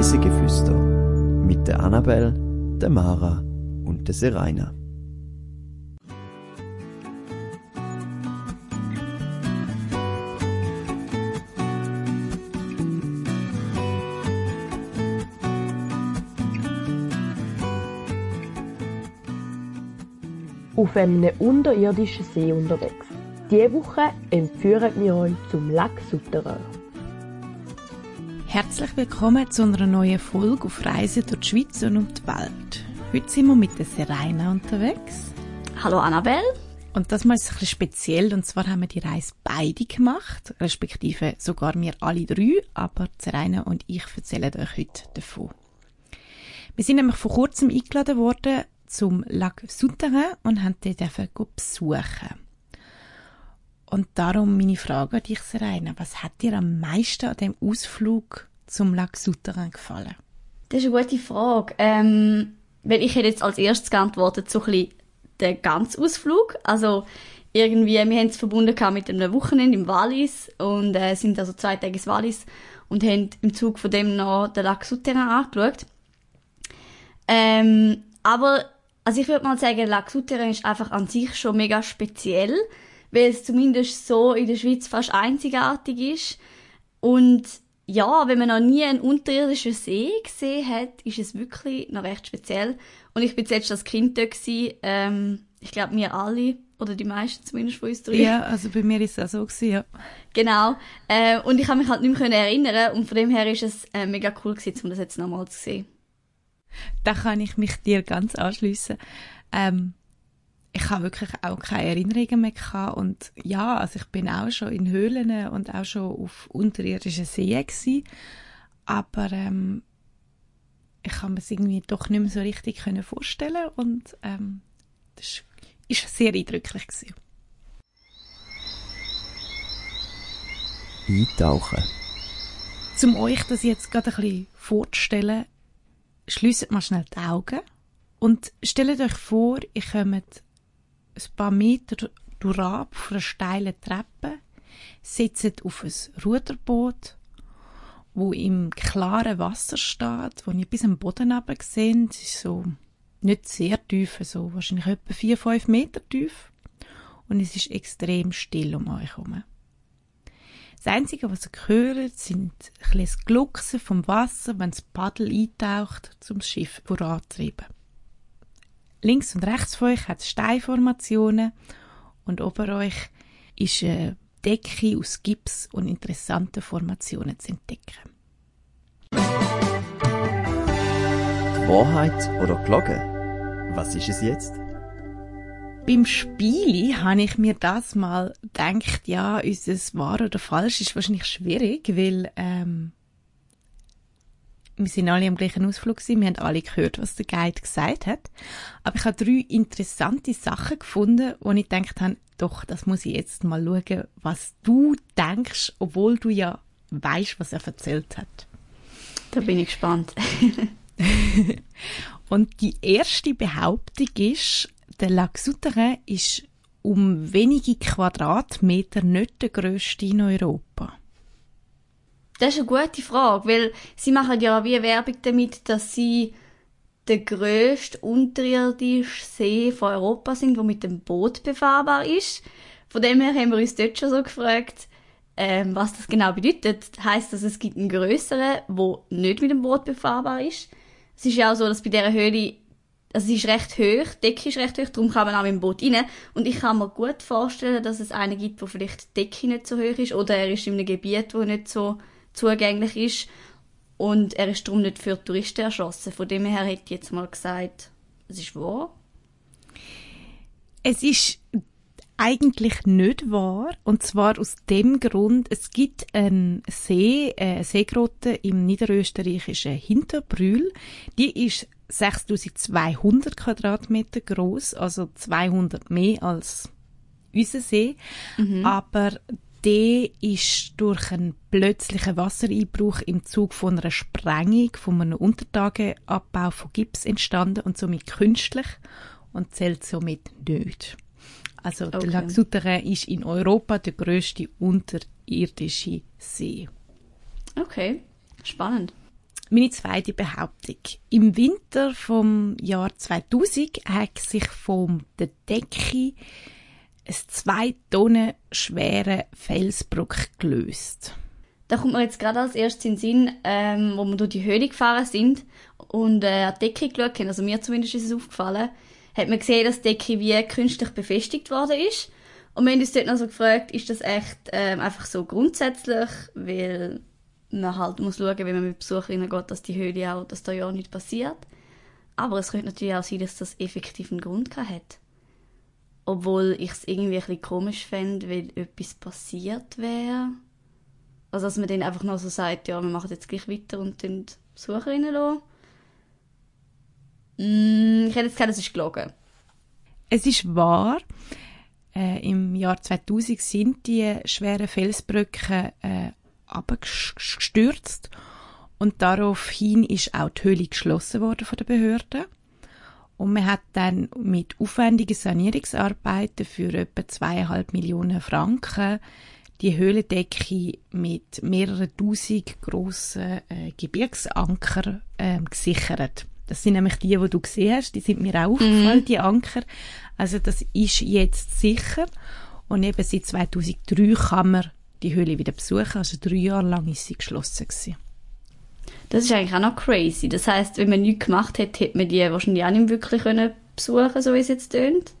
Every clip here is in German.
Reisegeflüster mit der Annabelle, der Mara und der Seraina. auf einem unterirdischen See unterwegs. Diese Woche entführen wir euch zum Lac Souterrain. Herzlich willkommen zu einer neuen Folge auf Reise durch die Schweiz und um die Welt. Heute sind wir mit der Serena unterwegs. Hallo Annabelle. Und das mal ist ein bisschen speziell, und zwar haben wir die Reise beide gemacht, respektive sogar wir alle drei, aber Serena und ich erzählen euch heute davon. Wir sind nämlich vor kurzem eingeladen worden zum Lac Souterrain und haben den besuchen. Und darum meine Frage an dich, Serena. Was hat dir am meisten an dem Ausflug zum Lac Souterrain gefallen? Das ist eine gute Frage. Ähm, weil ich hätte jetzt als erstes geantwortet, so ein bisschen den ganzen Ausflug. Also, irgendwie, wir haben es verbunden mit einem Wochenende im Wallis und äh, sind also zwei Tage ins Wallis und haben im Zug von dem noch den Lac Souterrain angeschaut. Ähm, aber also ich würde mal sagen, Lac Souterrain ist einfach an sich schon mega speziell, weil es zumindest so in der Schweiz fast einzigartig ist. Und ja, wenn man noch nie einen unterirdischen See gesehen hat, ist es wirklich noch recht speziell. Und ich bin jetzt als Kind dort gewesen, ähm, ich glaube wir alle, oder die meisten zumindest von uns drei. Ja, also bei mir ist es auch so gewesen, ja. Genau. Äh, und ich kann mich halt nicht mehr erinnern und von dem her ist es äh, mega cool gewesen, um das jetzt nochmal zu sehen. Da kann ich mich dir ganz anschließen. Ähm, ich habe wirklich auch keine Erinnerungen mehr gehabt und ja, also ich bin auch schon in Höhlen und auch schon auf unterirdischen Seen gewesen, aber ähm, ich kann mir es irgendwie doch nicht mehr so richtig können vorstellen und ähm, das ist sehr eindrücklich gewesen. Eintauchen. Zum euch das jetzt gerade ein bisschen vorzustellen, schließt mal schnell die Augen und stellt euch vor, ihr kommt ein paar Meter durch auf einer steilen Treppe, sitzt auf ein Ruderboot, wo im klaren Wasser steht, wo ihr bis am Boden runter seht, ist so nicht sehr tief, so wahrscheinlich etwa vier, fünf Meter tief. Und es ist extrem still um euch herum. Das Einzige, was ihr hört, sind ein das Glucksen vom Wasser, wenn das Paddel eintaucht, um das Schiff voranzutreiben. Links und rechts von euch hat es Steinformationen und ober euch ist eine Decke aus Gips und interessanten Formationen zu entdecken. Die Wahrheit oder Glocke? Was ist es jetzt? Beim Spielen habe ich mir das mal gedacht, ja, ist es wahr oder falsch, ist wahrscheinlich schwierig, weil ähm, wir sind alle am gleichen Ausflug gewesen, wir haben alle gehört, was der Guide gesagt hat. Aber ich habe drei interessante Sachen gefunden, wo ich gedacht habe, doch, das muss ich jetzt mal schauen, was du denkst, obwohl du ja weißt, was er erzählt hat. Da bin ich gespannt. Und die erste Behauptung ist, der Lac Souterrain ist um wenige Quadratmeter nicht der grösste in Europa. Das ist eine gute Frage, weil sie machen ja wie Werbung damit, dass sie der grösste unterirdische See von Europa sind, wo mit dem Boot befahrbar ist. Von dem her haben wir uns dort schon so gefragt, ähm, was das genau bedeutet. Heißt das, es gibt einen größeren, wo nicht mit dem Boot befahrbar ist? Es ist ja auch so, dass bei dieser Höhle, also sie ist recht hoch, die Decke ist recht hoch, darum kann man auch mit dem Boot rein. Und ich kann mir gut vorstellen, dass es einen gibt, wo vielleicht die Decke nicht so hoch ist, oder er ist in einem Gebiet, wo nicht so zugänglich ist. Und er ist darum nicht für Touristen erschlossen. Von dem her hätte ich jetzt mal gesagt, es ist wahr. Es ist eigentlich nicht wahr. Und zwar aus dem Grund, es gibt einen See, äh, eine Seegrotte im niederösterreichischen Hinterbrühl. Die ist 6200 Quadratmeter groß, also 200 mehr als unser See. Mhm. Aber der ist durch einen plötzlichen Wassereinbruch im Zug von einer Sprengung von einem Untertageabbau von Gips entstanden und somit künstlich und zählt somit nicht. Also okay. der Lac Souterrain ist in Europa der größte unterirdische See. Okay, spannend. Meine zweite Behauptung. Im Winter vom Jahr 2000 hat sich vom der Decke ein zwei Tonnen schwere Felsbrock gelöst. Da kommt mir jetzt gerade als erstes in den Sinn, ähm, wo wir durch die Höhle gefahren sind und äh, an die Decke geschaut haben, also mir zumindest ist es aufgefallen, hat man gesehen, dass die Decke wie künstlich befestigt worden ist. Und wir haben uns dort noch so gefragt, ist das echt ähm, einfach so grundsätzlich, weil man halt muss schauen, wenn man mit Besucherinnen geht, dass die Höhle auch, dass da ja nichts passiert. Aber es könnte natürlich auch sein, dass das effektiv einen Grund hat. Obwohl ich es irgendwie ein bisschen komisch fände, wenn etwas passiert wäre. Also dass man dann einfach noch so sagt, ja, wir machen jetzt gleich weiter und dann Besucherinnen lassen. Mm, ich hätte jetzt gesagt, es ist gelogen. Es ist wahr, äh, im Jahr 2000 sind die schweren Felsbrücken äh, abgestürzt und daraufhin ist auch die Höhle geschlossen worden von der Behörde. Und man hat dann mit aufwendigen Sanierungsarbeiten für etwa zweieinhalb Millionen Franken die Höhlendecke mit mehreren tausend grossen äh, Gebirgsanker äh, gesichert. Das sind nämlich die, die du gesehen hast, die sind mir auch aufgefallen, mm. die Anker. Also das ist jetzt sicher. Und eben seit 2003 kann man die Höhle wieder besuchen. Also drei Jahre lang ist sie geschlossen gewesen. Das ist eigentlich auch noch crazy. Das heißt, wenn man nichts gemacht hätte, hätte man die wahrscheinlich auch nicht wirklich können besuchen so wie es jetzt tönt.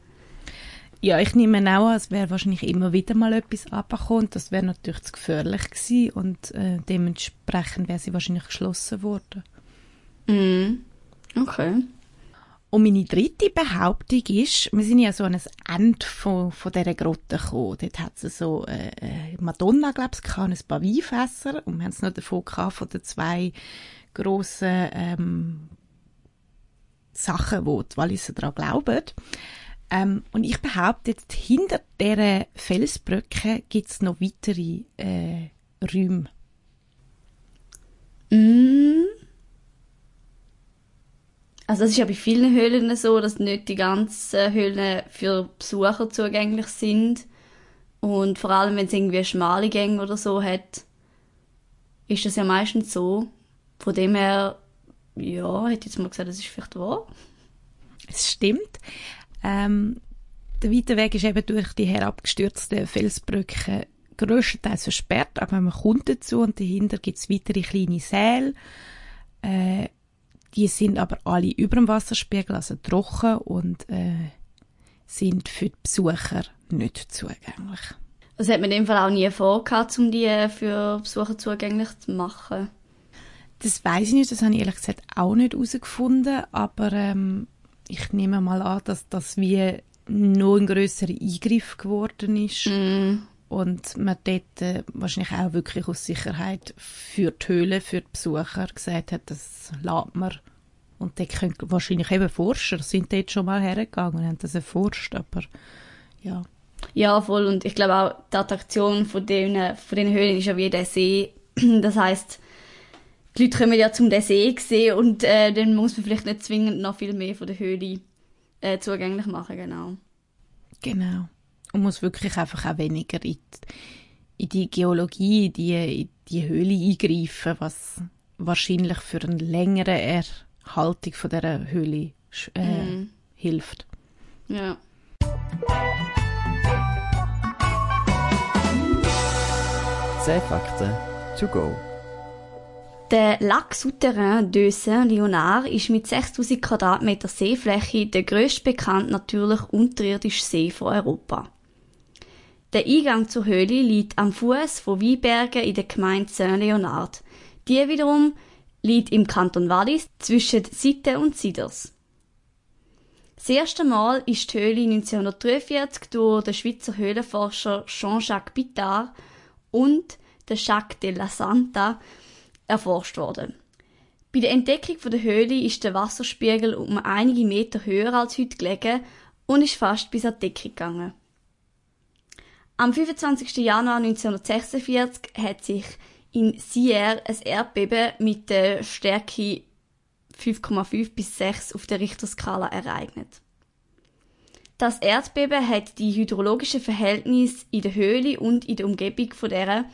Ja, ich nehme auch an, es wäre wahrscheinlich immer wieder mal etwas abgekommen. Das wäre natürlich zu gefährlich gewesen und äh, dementsprechend wäre sie wahrscheinlich geschlossen worden. Mm. Okay. Und meine dritte Behauptung ist, wir sind ja so an ein Ende von, von dieser Grotte gekommen. Dort hat es so äh, äh Madonna, glaube ich, ein paar Weinfässer und wir haben es noch davon gehabt, von den zwei grossen ähm, Sachen, wo die Walliser daran glauben. Ähm, und ich behaupte jetzt, hinter dieser Felsbrücke gibt es noch weitere äh, Räume. Mm. Also das ist ja bei vielen Höhlen so, dass nicht die ganzen Höhlen für Besucher zugänglich sind. Und vor allem, wenn es irgendwie schmale Gänge oder so hat, ist das ja meistens so. Von dem her, ja, hätte ich jetzt mal gesagt, das ist vielleicht wahr. Es stimmt. Ähm, der weite Weg ist eben durch die herabgestürzten Felsbrücken grösstenteils versperrt, aber man kommt dazu und dahinter gibt es weitere kleine Säle. Äh, die sind aber alle über dem Wasserspiegel, also trocken und äh, sind für die Besucher nicht zugänglich. Das hat man in dem Fall auch nie vorgehabt, um die für Besucher zugänglich zu machen? Das weiß ich nicht, das habe ich ehrlich gesagt auch nicht herausgefunden, aber ähm, ich nehme mal an, dass das wie noch ein grösserer Eingriff geworden ist. Mm und man dort äh, wahrscheinlich auch wirklich aus Sicherheit für die Höhle, für die Besucher gesagt hat, das lässt man. Und dort können wahrscheinlich eben Forscher sind dort schon mal hergegangen und haben das erforscht, aber ja. Ja, voll. Und ich glaube auch, die Attraktion von den, von den Höhlen ist ja wie der See. Das heißt, die Leute kommen ja zum den See sehen und äh, dann muss man vielleicht nicht zwingend noch viel mehr von der Höhle äh, zugänglich machen, genau. Genau und muss wirklich einfach auch weniger in die, in die Geologie, in die, in die Höhle eingreifen, was wahrscheinlich für eine längere Erhaltung von dieser Höhle äh, mm. hilft. Ja. Zehn Fakten to go. Der Lac Souterrain de Saint-Léonard ist mit 6000 Quadratmeter Seefläche der grösste bekannte natürlich unterirdische See von Europa. Der Eingang zur Höhle liegt am Fuß von Weinbergen in der Gemeinde Saint-Leonard. Die wiederum liegt im Kanton Wallis zwischen Sitte und Siders. Das erste Mal ist die Höhle 1943 durch den Schweizer Höhlenforscher Jean-Jacques Bittard und den Jacques de la Santa erforscht worden. Bei der Entdeckung der Höhle ist der Wasserspiegel um einige Meter höher als heute gelegen und ist fast bis an die Decke gegangen. Am 25. Januar 1946 hat sich in Sierre ein Erdbeben mit der Stärke 5,5 bis 6 auf der Richterskala ereignet. Das Erdbeben hat die hydrologischen Verhältnisse in der Höhle und in der Umgebung von der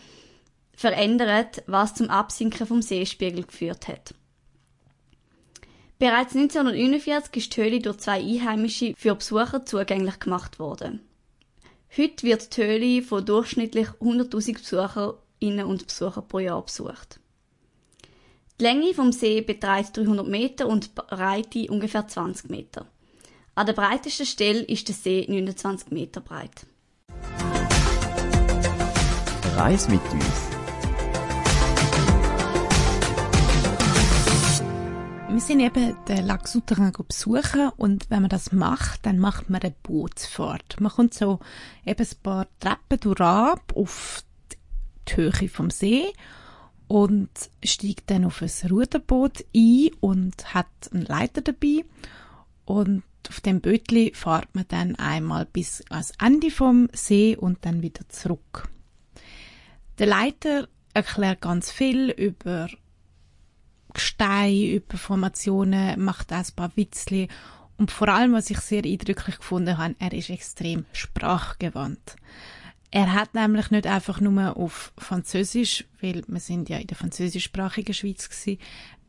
verändert, was zum Absinken vom Seespiegel geführt hat. Bereits 1949 ist die Höhle durch zwei Einheimische für Besucher zugänglich gemacht worden. Heute wird die Höhle von durchschnittlich 100.000 Besucherinnen und Besuchern pro Jahr besucht. Die Länge vom See beträgt 300 Meter und die Breite ungefähr 20 Meter. An der breitesten Stelle ist der See 29 Meter breit. Reis mit uns. Wir sind eben den Lac Souterrain besuchen und wenn man das macht, dann macht man eine Bootsfahrt. Man kommt so eben ein paar Treppen durch auf die Höhe vom See und steigt dann auf ein Ruderboot ein und hat einen Leiter dabei und auf dem Bötli fährt man dann einmal bis ans Ende vom See und dann wieder zurück. Der Leiter erklärt ganz viel über Gestein, über Formationen, macht auch ein paar Witzli und vor allem, was ich sehr eindrücklich gefunden habe, er ist extrem sprachgewandt. Er hat nämlich nicht einfach nur auf Französisch, weil wir sind ja in der französischsprachigen Schweiz gewesen,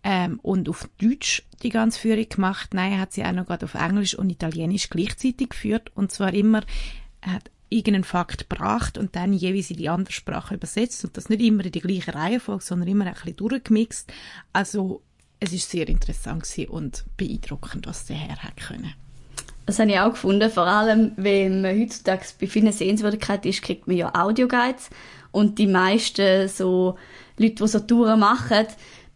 ähm, und auf Deutsch die ganze Führung gemacht. Nein, er hat sie auch noch gerade auf Englisch und Italienisch gleichzeitig geführt und zwar immer, er hat irgendeinen Fakt gebracht und dann jeweils in die andere Sprache übersetzt und das nicht immer in die gleiche Reihenfolge, sondern immer ein bisschen durchgemixt. Also es ist sehr interessant und beeindruckend, was der Herr hat können. Das habe ich auch gefunden, vor allem, wenn man heutzutage bei vielen Sehenswürdigkeiten ist, kriegt man ja Audioguides und die meisten so Leute, die so Touren machen,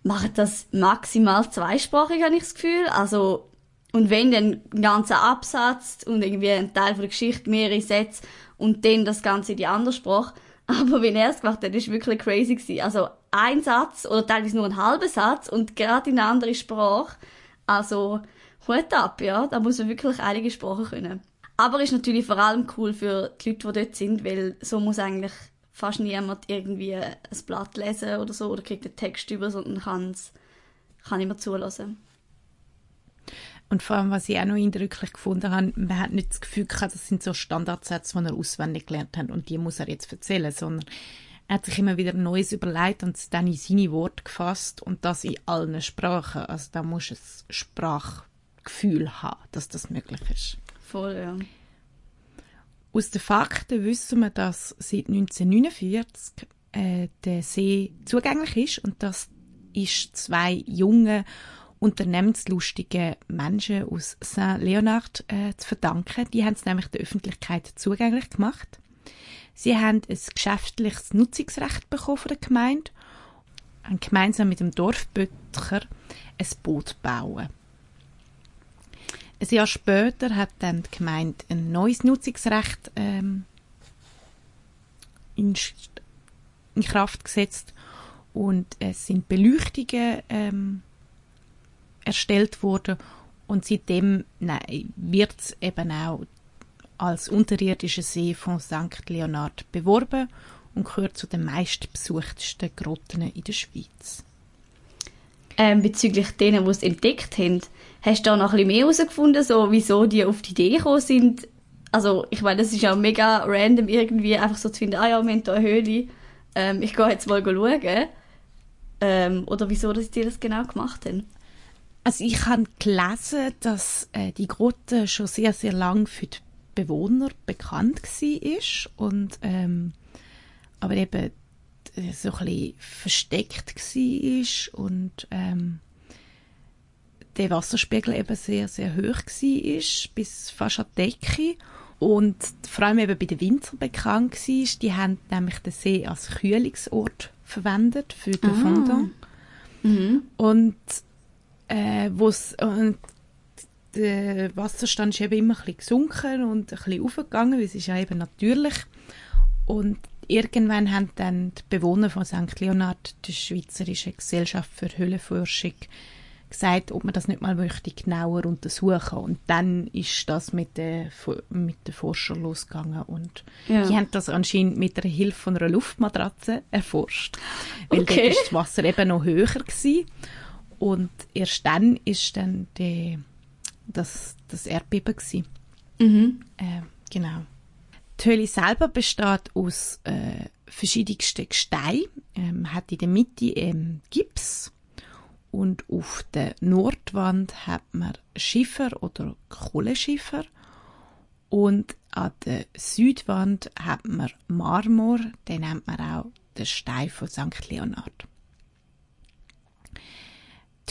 machen das maximal zweisprachig, habe ich das Gefühl. Also, und wenn dann ein ganzer Absatz und irgendwie ein Teil von der Geschichte, mehrere Sätze und dann das Ganze in die andere Sprache. Aber wenn er es gemacht hat, war wirklich crazy. Gewesen. Also, ein Satz oder teilweise nur ein halber Satz und gerade in eine andere Sprache. Also, Hut ab, ja. Da muss man wirklich einige Sprachen können. Aber ist natürlich vor allem cool für die Leute, die dort sind, weil so muss eigentlich fast niemand irgendwie ein Blatt lesen oder so oder kriegt den Text über, sondern kann's, kann immer zulassen. Und vor allem, was ich auch noch eindrücklich gefunden habe, man hat nicht das Gefühl gehabt, das sind so Standardsätze, die er auswendig gelernt hat und die muss er jetzt erzählen, sondern er hat sich immer wieder Neues überlegt und es dann in seine Worte gefasst und das in allen Sprachen. Also da muss du ein Sprachgefühl haben, dass das möglich ist. Voll, ja. Aus den Fakten wissen wir, dass seit 1949 äh, der See zugänglich ist und das ist zwei junge unternehmenslustige Menschen aus Saint-Leonard äh, zu verdanken. Die haben es nämlich der Öffentlichkeit zugänglich gemacht. Sie haben ein geschäftliches Nutzungsrecht bekommen von der Gemeinde und gemeinsam mit dem Dorfböttcher ein Boot bauen. Ein Jahr später hat dann die Gemeinde ein neues Nutzungsrecht ähm, in, in, Kraft gesetzt und es sind Beleuchtungen ähm, erstellt worden und seitdem wird es eben auch als unterirdischer See von St. Leonard beworben und gehört zu den meistbesuchtesten Grotten in der Schweiz. Ähm, bezüglich denen, die es entdeckt haben, Hast du da noch ein bisschen mehr herausgefunden, so, wieso die auf die Idee gekommen sind? Also, ich meine, das ist ja mega random irgendwie, einfach so zu finden, ah ja, wir haben hier eine Höhle, ähm, ich gehe jetzt mal schauen. Ähm, oder wieso, dass die das genau gemacht haben? Also, ich habe gelesen, dass äh, die Grotte schon sehr, sehr lang für die Bewohner bekannt war und ähm, aber eben äh, so ein bisschen versteckt war und ähm, der Wasserspiegel eben sehr, sehr hoch war, bis fast an die Decke. Und vor allem eben bei den Winzern bekannt war, die haben nämlich den See als Kühlungsort verwendet für den ah. Fondant. Mhm. Und, äh, wo's, und der Wasserstand ist eben immer ein bisschen gesunken und ein bisschen aufgegangen, weil es ist ja eben natürlich. Und irgendwann haben dann die Bewohner von St. Leonard, die Schweizerische Gesellschaft für Höhlenforschung, gesagt, ob man das nicht mal möchte genauer untersuchen und dann ist das mit den mit den Forschern losgegangen und ja. die haben das anscheinend mit der Hilfe von einer Luftmatratze erforscht, weil okay. dort ist das Wasser eben noch höher gewesen. Und erst dann ist dann die, das das Erdbeben gewesen. Mhm. Äh, genau. Die Höhle selber besteht aus äh, verschiedensten Gesteinen, ähm, hat in der Mitte ähm, Gips und auf der Nordwand hat man Schiffer oder Kohleschiffer und an der Südwand hat man Marmor, den nennt man auch den Stein von St. Leonhard.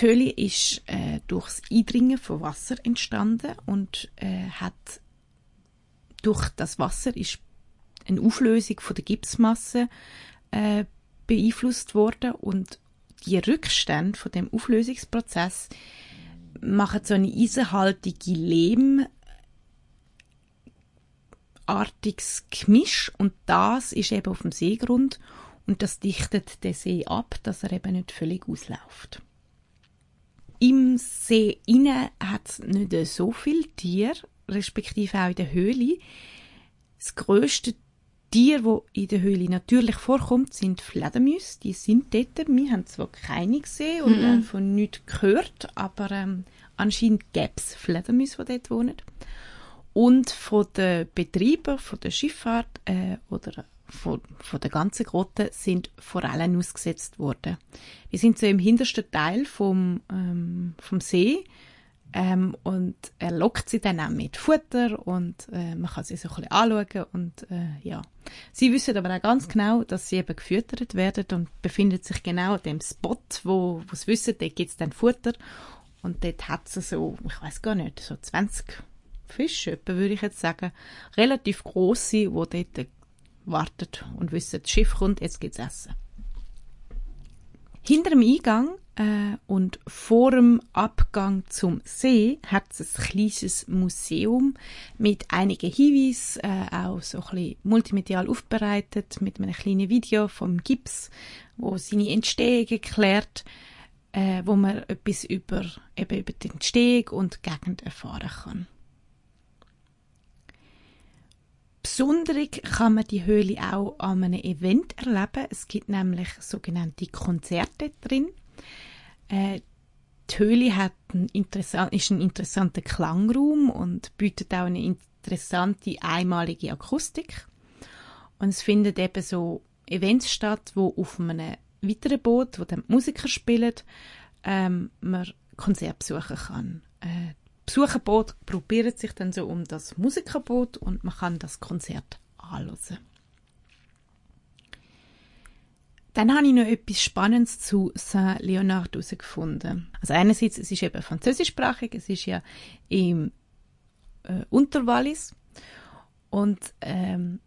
Die Höhle ist äh, durchs Eindringen von Wasser entstanden und äh, hat durch das Wasser ist eine Auflösung von der Gipsmasse äh, beeinflusst worden und die Rückstände von dem Auflösungsprozess machen so eine eisenhaltige Lehmartiges Gemisch und das ist eben auf dem Seegrund und das dichtet den See ab, dass er eben nicht völlig ausläuft. Im See inne hat es nicht so viel Tier, respektive auch in der Höhle. Das größte Tier, wo in der Höhle natürlich vorkommt, sind Fledermäuse. Die sind dort. Wir haben zwar keine gesehen und Mhm. äh, von nichts gehört, aber ähm, anscheinend gäbe es Fledermäuse, die dort wohnen. Und von den Betreibern von der Schifffahrt äh, oder von, von der ganzen Grotte sind Forellen ausgesetzt worden. Die sind so im hintersten Teil vom, ähm, vom See ähm, und er lockt sie dann auch mit Futter und äh, man kann sie so ein bisschen anschauen und äh, ja. Sie wissen aber auch ganz genau, dass sie eben gefüttert werden und befindet sich genau an dem Spot, wo, wo sie wissen, dort gibt es dann Futter und dort hat sie so, ich weiß gar nicht, so 20 Fische, würde ich jetzt sagen, relativ grosse, die dort warten und wissen, das Schiff kommt, jetzt gibt's Essen. Hinter dem Eingang äh, und vor dem Abgang zum See hat es ein kleines Museum mit einigen Hinweisen, äh, auch so ein bisschen multimedial aufbereitet, mit einem kleinen Video vom Gips, wo seine Entstehung erklärt, äh, wo man etwas über, eben über die Entstehung und die Gegend erfahren kann. Besonderig kann man die Höhle auch an einem Event erleben. Es gibt nämlich sogenannte Konzerte drin. Äh, die Höhle hat interessan- ist ein interessanter Klangraum und bietet auch eine interessante einmalige Akustik. Und es finden eben so Events statt, wo auf einem weiteren Boot, wo dann Musiker spielen, ähm, man Konzert besuchen kann. Äh, Besucherboot probiert sich dann so um das Musikerboot und man kann das Konzert anhören. Dann habe ich noch etwas Spannendes zu Saint-Leonard herausgefunden. Also einerseits, es ist eben französischsprachig, es ist ja im äh, Unterwallis und ähm,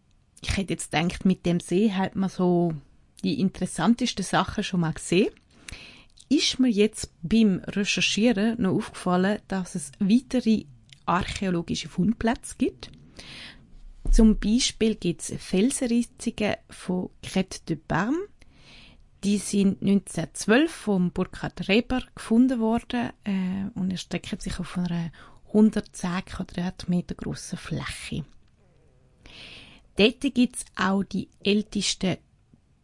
ich hätte jetzt gedacht, mit dem See hat man so die interessantesten Sachen schon mal gesehen. Ist mir jetzt beim Recherchieren noch aufgefallen, dass es weitere archäologische Fundplätze gibt. Zum Beispiel gibt es Felsenritzungen von Crête de Barme. Die sind 1912 vom Burkhard Reber gefunden worden äh, und erstrecken sich auf einer 110 Quadratmeter grossen Fläche. Dort gibt es auch die ältesten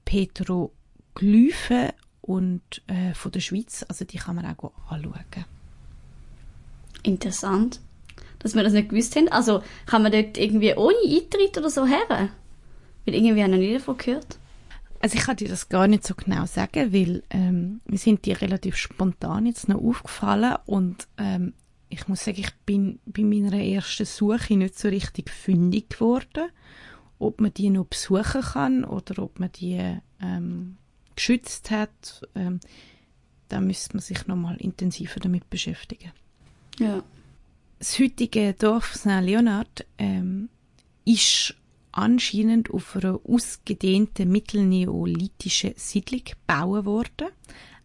Petroglyphen und äh, von der Schweiz, also die kann man auch anschauen. Interessant. Dass wir das nicht gewusst haben. Also kann man dort irgendwie ohne Eintritt oder so her? Weil irgendwie habe ich noch nie davon gehört. Also ich kann dir das gar nicht so genau sagen, weil ähm, mir sind die relativ spontan jetzt noch aufgefallen und ähm, ich muss sagen, ich bin bei meiner ersten Suche nicht so richtig fündig geworden, ob man die noch besuchen kann oder ob man die ähm, geschützt hat. Ähm, da müsste man sich noch mal intensiver damit beschäftigen. Ja. Das heutige Dorf St. Leonard ähm, ist anscheinend auf einer ausgedehnten mittelneolithischen Siedlung gebaut worden.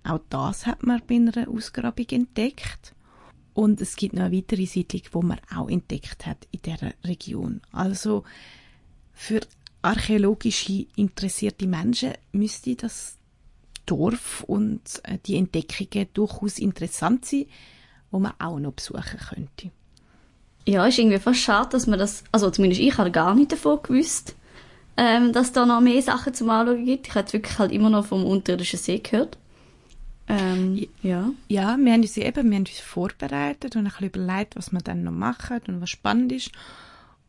Auch das hat man bei einer Ausgrabung entdeckt. Und es gibt noch eine weitere Siedlung, die man auch entdeckt hat in dieser Region. Also für archäologische interessierte Menschen müsste das Dorf und äh, die Entdeckungen durchaus interessant sein, wo man auch noch besuchen könnte. Ja, ist irgendwie fast schade, dass man das, also zumindest ich habe gar nicht davon gewusst, ähm, dass da noch mehr Sachen zum Anschauen gibt. Ich habe wirklich halt immer noch vom unterirdischen See gehört. Ähm, ja. Ja, wir haben uns eben wir haben uns vorbereitet und ein bisschen überlegt, was wir dann noch machen und was spannend ist.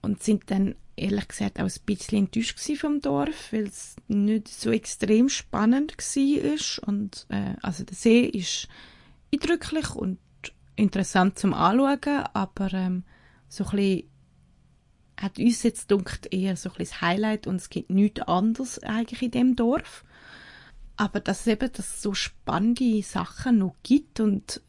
Und sind dann ehrlich gesagt auch ein bisschen enttäuscht vom Dorf, weil es nicht so extrem spannend war. Und, äh, also der See ist eindrücklich und interessant zum Anschauen, aber ähm, so ein bisschen hat uns jetzt dunkt eher so ein bisschen das Highlight und es gibt nichts anderes eigentlich in dem Dorf. Aber dass es eben dass so spannende Sachen noch gibt und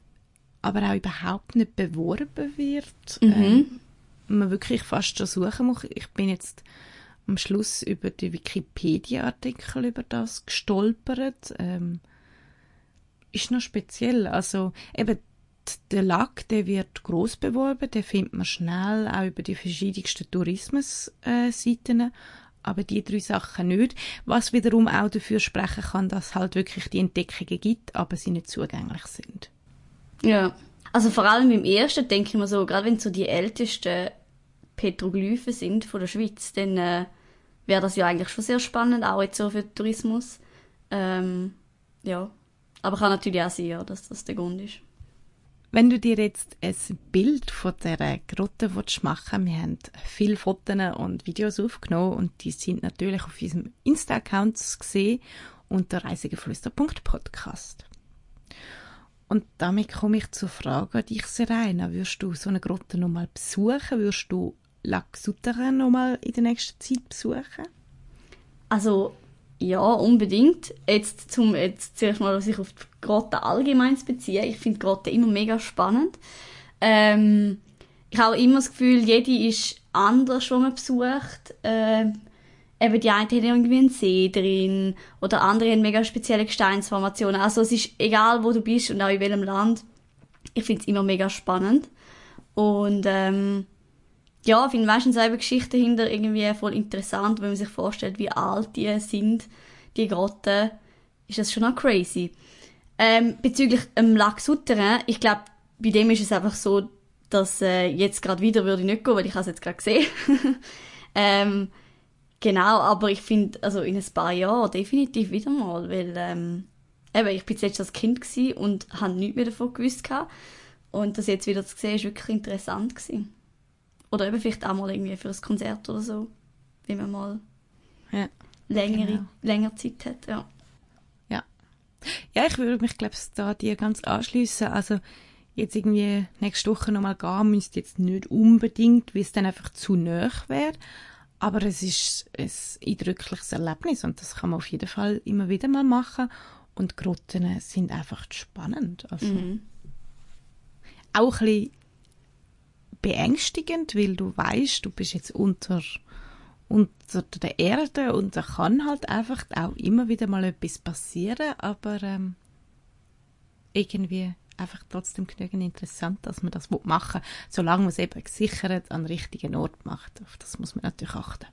aber auch überhaupt nicht beworben wird, Mhm. ähm, man wirklich fast schon suchen muss. Ich bin jetzt am Schluss über die Wikipedia-Artikel über das gestolpert. Ähm, ist noch speziell. Also eben der Lack, der wird groß beworben, den findet man schnell auch über die verschiedensten Tourismusseiten, aber die drei Sachen nicht. Was wiederum auch dafür sprechen kann, dass es halt wirklich die Entdeckungen gibt, aber sie nicht zugänglich sind. Ja. Also vor allem im ersten denke ich mir so, gerade wenn so die ältesten Petroglyphen sind von der Schweiz, dann äh, wäre das ja eigentlich schon sehr spannend, auch jetzt so für den Tourismus. Ähm, ja. Aber kann natürlich auch sein, ja, dass das der Grund ist. Wenn du dir jetzt ein Bild von dieser Grotte machen wir haben viele Fotos und Videos aufgenommen und die sind natürlich auf unserem Insta-Account zu sehen unter reisigeflüster.podcast. Und damit komme ich zur Frage an dich, Serena. Würdest du so eine Grotte nochmal besuchen? Würdest du Lac Souterrain nochmal in der nächsten Zeit besuchen? Also, ja, unbedingt. Jetzt zum jetzt zuerst mal sich auf die Grotte allgemein zu beziehen. Ich finde Grotte immer mega spannend. Ähm, ich habe immer das Gefühl, jede ist anders, wo man besucht. Ähm, eben die eine hat irgendwie einen See drin oder andere haben mega spezielle Gesteinsformationen. Also es ist egal, wo du bist und auch in welchem Land. Ich finde es immer mega spannend. Und ähm, ja, ich finde meistens eben Geschichten hinter irgendwie voll interessant, wenn man sich vorstellt, wie alt die sind, die Grotten, ist das schon auch crazy. Ähm, bezüglich dem Lac Souterrain, ich glaube, bei dem ist es einfach so, dass äh, jetzt gerade wieder würde ich nicht gehen, weil ich es jetzt gerade gesehen. ähm, genau, aber ich finde, also in ein paar Jahren definitiv wieder mal, weil ähm, eben, ich bin zuletzt als Kind und habe nichts mehr davon gewusst gehabt. und das jetzt wieder zu sehen, ist wirklich interessant gewesen. Oder eben vielleicht auch mal irgendwie für ein Konzert oder so, wenn man mal Ja. längere, Genau. länger Zeit hat, ja. Ja. Ja, ich würde mich, glaube ich, da dir ganz anschliessen. Also, jetzt irgendwie nächste Woche nochmal gehen, müsste jetzt nicht unbedingt, weil es dann einfach zu nah wäre. Aber es ist ein eindrückliches Erlebnis und das kann man auf jeden Fall immer wieder mal machen. Und Grotten sind einfach spannend. Also, Mhm. auch ein bisschen beängstigend, weil du weißt, du bist jetzt unter, unter der Erde und da kann halt einfach auch immer wieder mal etwas passieren, aber ähm, irgendwie einfach trotzdem genügend interessant, dass man das machen will, solange man es eben gesichert an den richtigen Ort macht. Auf das muss man natürlich achten.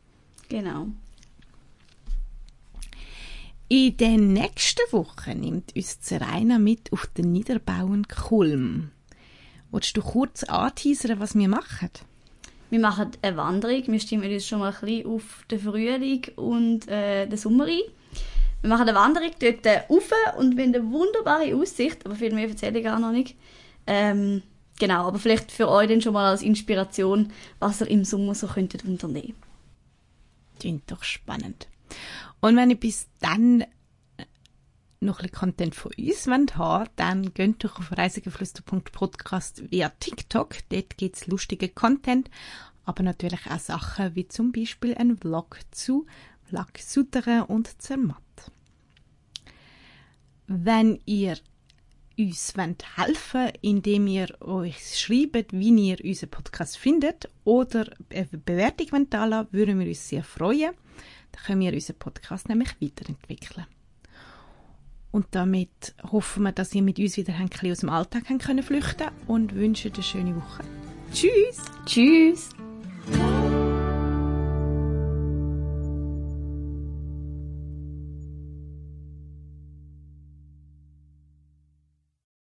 Genau. In der nächsten Woche nimmt uns Serena mit auf den Niederbauen Kulm. Willst du kurz anteasern, was wir machen? Wir machen eine Wanderung, wir stimmen uns schon mal ein bisschen auf den Frühling und äh, den Sommer ein. Wir machen eine Wanderung dort äh, rauf und wir haben eine wunderbare Aussicht, aber viel mehr erzähle ich gar noch nicht. Ähm, genau, aber vielleicht für euch dann schon mal als Inspiration, was ihr im Sommer so könntet unternehmen. Klingt doch spannend. Und wenn ihr bis dann äh, noch ein bisschen Content von uns haben dann geht doch auf reisegeflüster.podcast via TikTok. Dort gibt's lustige Content, aber natürlich auch Sachen wie zum Beispiel ein Vlog zu Lac Souterrain und Zermatt. Wenn ihr uns wollt helfen indem ihr euch schreibt, wie ihr unseren Podcast findet oder eine Bewertung wollt da lassen, würden wir uns sehr freuen. Dann können wir unseren Podcast nämlich weiterentwickeln. Und damit hoffen wir, dass ihr mit uns wieder ein bisschen aus dem Alltag flüchten und wünschen eine schöne Woche. Tschüss! Tschüss!